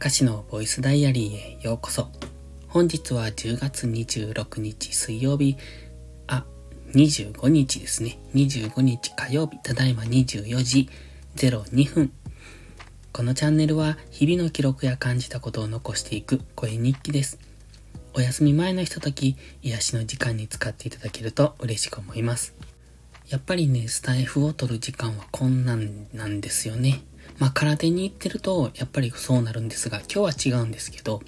たかしのボイスダイアリーへようこそ。本日は10月26日水曜日、あ、25日ですね。25日火曜日、ただいま24時02分。このチャンネルは日々の記録や感じたことを残していく声日記です。お休み前のひととき、癒しの時間に使っていただけると嬉しく思います。やっぱりね、スタイフを取る時間は困難なんですよね。まあ、空手に行ってると、やっぱりそうなるんですが、今日は違うんですけど、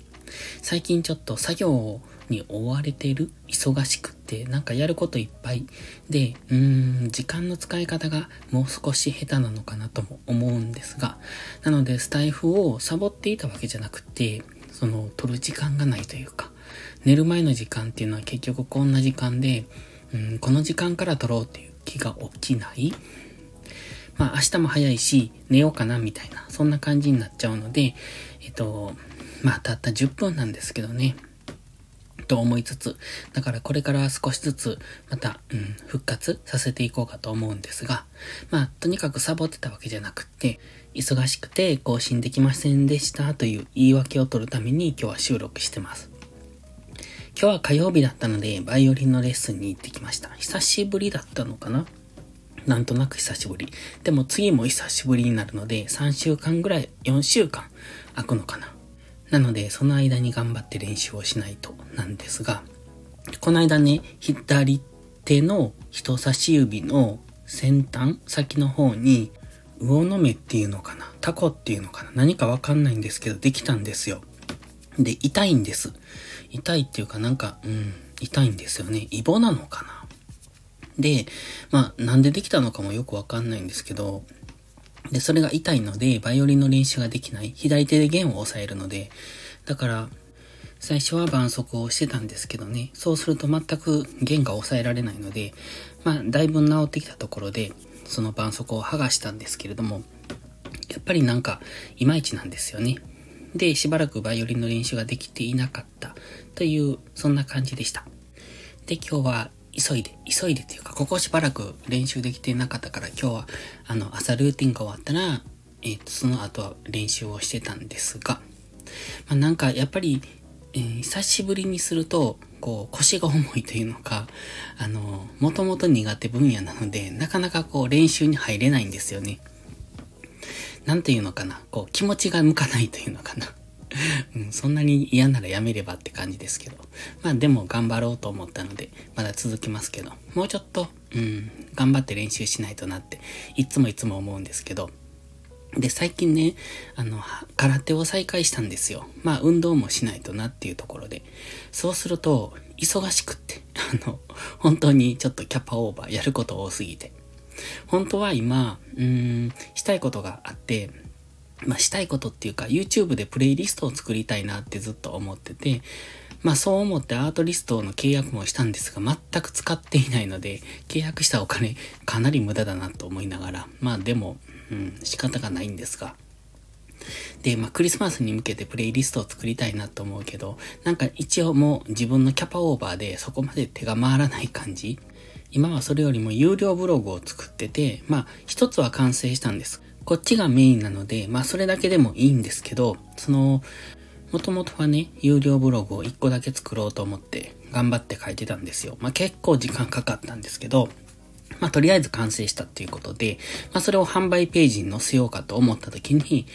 最近ちょっと作業に追われてる、忙しくって、なんかやることいっぱいで、うーん、時間の使い方がもう少し下手なのかなとも思うんですが、なのでスタイフをサボっていたわけじゃなくて、その、取る時間がないというか、寝る前の時間っていうのは結局こんな時間で、うん、この時間から取ろうっていう気が起きない。まあ明日も早いし寝ようかなみたいな、そんな感じになっちゃうので、えっと、まあたった10分なんですけどね。と思いつつ、だからこれから少しずつまた、うん、復活させていこうかと思うんですが、まあとにかくサボってたわけじゃなくって、忙しくて更新できませんでしたという言い訳を取るために今日は収録してます。今日は火曜日だったので、バイオリンのレッスンに行ってきました。久しぶりだったのかな？なんとなく久しぶり。でも次も久しぶりになるので、3週間ぐらい、4週間空くのかな。なので、その間に頑張って練習をしないとなんですが、この間ね、左手の人差し指の先端、先の方に、魚の目っていうのかなタコっていうのかな何かわかんないんですけど、できたんですよ。で、痛いんです。痛いっていうかなんか、うん、痛いんですよね。イボなのかなで、まあ、なんでできたのかもよくわかんないんですけど、で、それが痛いので、バイオリンの練習ができない。左手で弦を押さえるので、だから、最初は伴奏をしてたんですけどね、そうすると全く弦が押さえられないので、まあ、だいぶ治ってきたところで、その絆創膏を剥がしたんですけれども、やっぱりなんか、いまいちなんですよね。で、しばらくバイオリンの練習ができていなかったという、そんな感じでした。で、今日は急いで、急いでっていうか、ここしばらく練習できてなかったから、今日は、あの、朝ルーティンが終わったら、えっ、と、その後は練習をしてたんですが、まあ、なんか、やっぱり、えー、久しぶりにすると、こう、腰が重いというのか、あの、もともと苦手分野なので、なかなかこう、練習に入れないんですよね。なんていうのかな、こう、気持ちが向かないというのかな。うん、そんなに嫌ならやめればって感じですけど。まあでも頑張ろうと思ったので、まだ続きますけど、もうちょっと、うん、頑張って練習しないとなって、いつもいつも思うんですけど。で、最近ね、あの、空手を再開したんですよ。まあ運動もしないとなっていうところで。そうすると、忙しくって、あの、本当にちょっとキャパオーバーやること多すぎて。本当は今、うーん、したいことがあって、まあ、したいことっていうか、YouTube でプレイリストを作りたいなってずっと思ってて、まあそう思ってアートリストの契約もしたんですが、全く使っていないので、契約したお金かなり無駄だなと思いながら、まあでも、うん、仕方がないんですが。で、まあクリスマスに向けてプレイリストを作りたいなと思うけど、なんか一応もう自分のキャパオーバーでそこまで手が回らない感じ。今はそれよりも有料ブログを作ってて、まあ一つは完成したんです。こっちがメインなので、まあそれだけでもいいんですけど、その、もともとはね、有料ブログを1個だけ作ろうと思って頑張って書いてたんですよ。まあ結構時間かかったんですけど、まあとりあえず完成したっていうことで、まあそれを販売ページに載せようかと思った時に、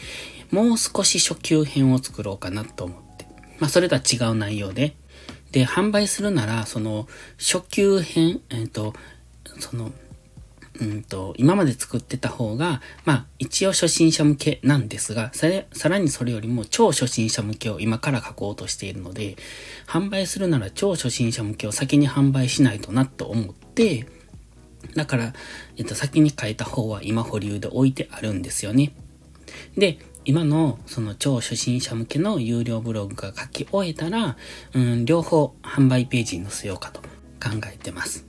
もう少し初級編を作ろうかなと思って。まあそれとは違う内容で。で、販売するなら、その、初級編、えっ、ー、と、その、うんと、今まで作ってた方が、まあ、一応初心者向けなんですが、ささらにそれよりも超初心者向けを今から書こうとしているので、販売するなら超初心者向けを先に販売しないとなと思って、だから、えっと、先に書いた方は今保留で置いてあるんですよね。で、今のその超初心者向けの有料ブログが書き終えたら、うん、両方販売ページに載せようかと考えてます。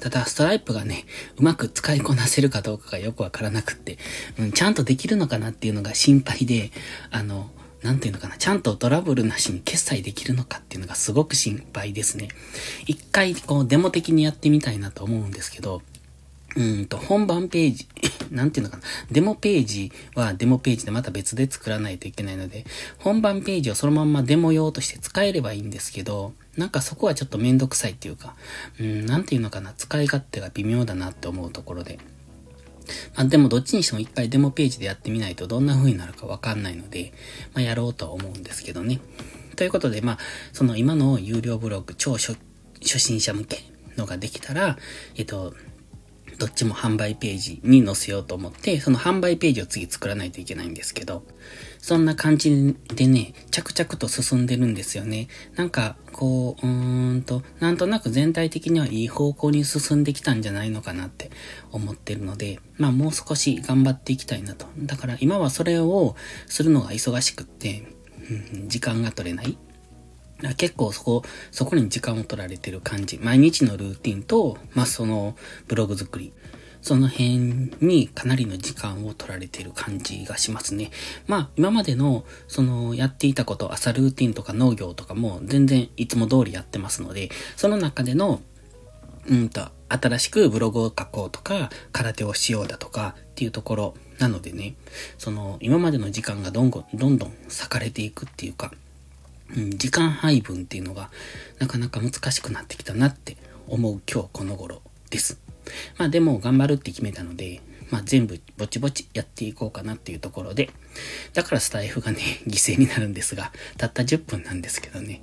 ただ、ストライプがね、うまく使いこなせるかどうかがよくわからなくって、うん、ちゃんとできるのかなっていうのが心配で、あの、なんていうのかな、ちゃんとトラブルなしに決済できるのかっていうのがすごく心配ですね。一回、こう、デモ的にやってみたいなと思うんですけど、うんと、本番ページ なんていうのかな。デモページはデモページでまた別で作らないといけないので、本番ページをそのまんまデモ用として使えればいいんですけど、なんかそこはちょっとめんどくさいっていうか、うん、なんていうのかな。使い勝手が微妙だなって思うところで。まあでもどっちにしても一回デモページでやってみないとどんな風になるかわかんないので、まあやろうとは思うんですけどね。ということで、まあ、その今の有料ブログ、超初心者向けのができたら、えっと、どっちも販売ページに載せようと思って、その販売ページを次作らないといけないんですけど、そんな感じでね、着々と進んでるんですよね。なんか、こう、うーんと、なんとなく全体的にはいい方向に進んできたんじゃないのかなって思ってるので、まあもう少し頑張っていきたいなと。だから今はそれをするのが忙しくって、うん、時間が取れない。結構そこ、そこに時間を取られてる感じ。毎日のルーティンと、まあ、そのブログ作り。その辺にかなりの時間を取られている感じがしますね。まあ、今までの、その、やっていたこと、朝ルーティンとか農業とかも全然いつも通りやってますので、その中での、うんと、新しくブログを書こうとか、空手をしようだとかっていうところなのでね、その、今までの時間がどんどん、どんどん割かれていくっていうか、うん、時間配分っていうのがなかなか難しくなってきたなって思う今日この頃です。まあでも頑張るって決めたので、まあ全部ぼちぼちやっていこうかなっていうところで、だからスタイフがね、犠牲になるんですが、たった10分なんですけどね。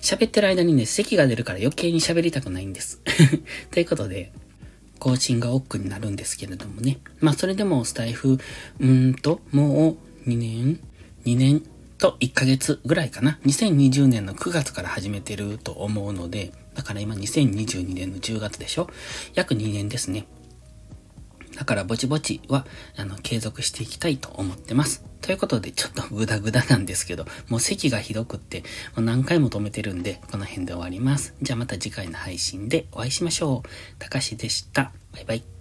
喋ってる間にね、咳が出るから余計に喋りたくないんです。ということで、更新が億劫になるんですけれどもね。まあそれでもスタイフ、うーんと、もう2年 ?2 年？と1ヶ月ぐらいかな。2020年の9月から始めてると思うので、だから今2022年の10月でしょ約2年ですね。だからぼちぼちは、あの、継続していきたいと思ってます。ということで、ちょっとグダグダなんですけど、もう席がひどくって、もう何回も止めてるんで、この辺で終わります。じゃあまた次回の配信でお会いしましょう。たかしでした。バイバイ。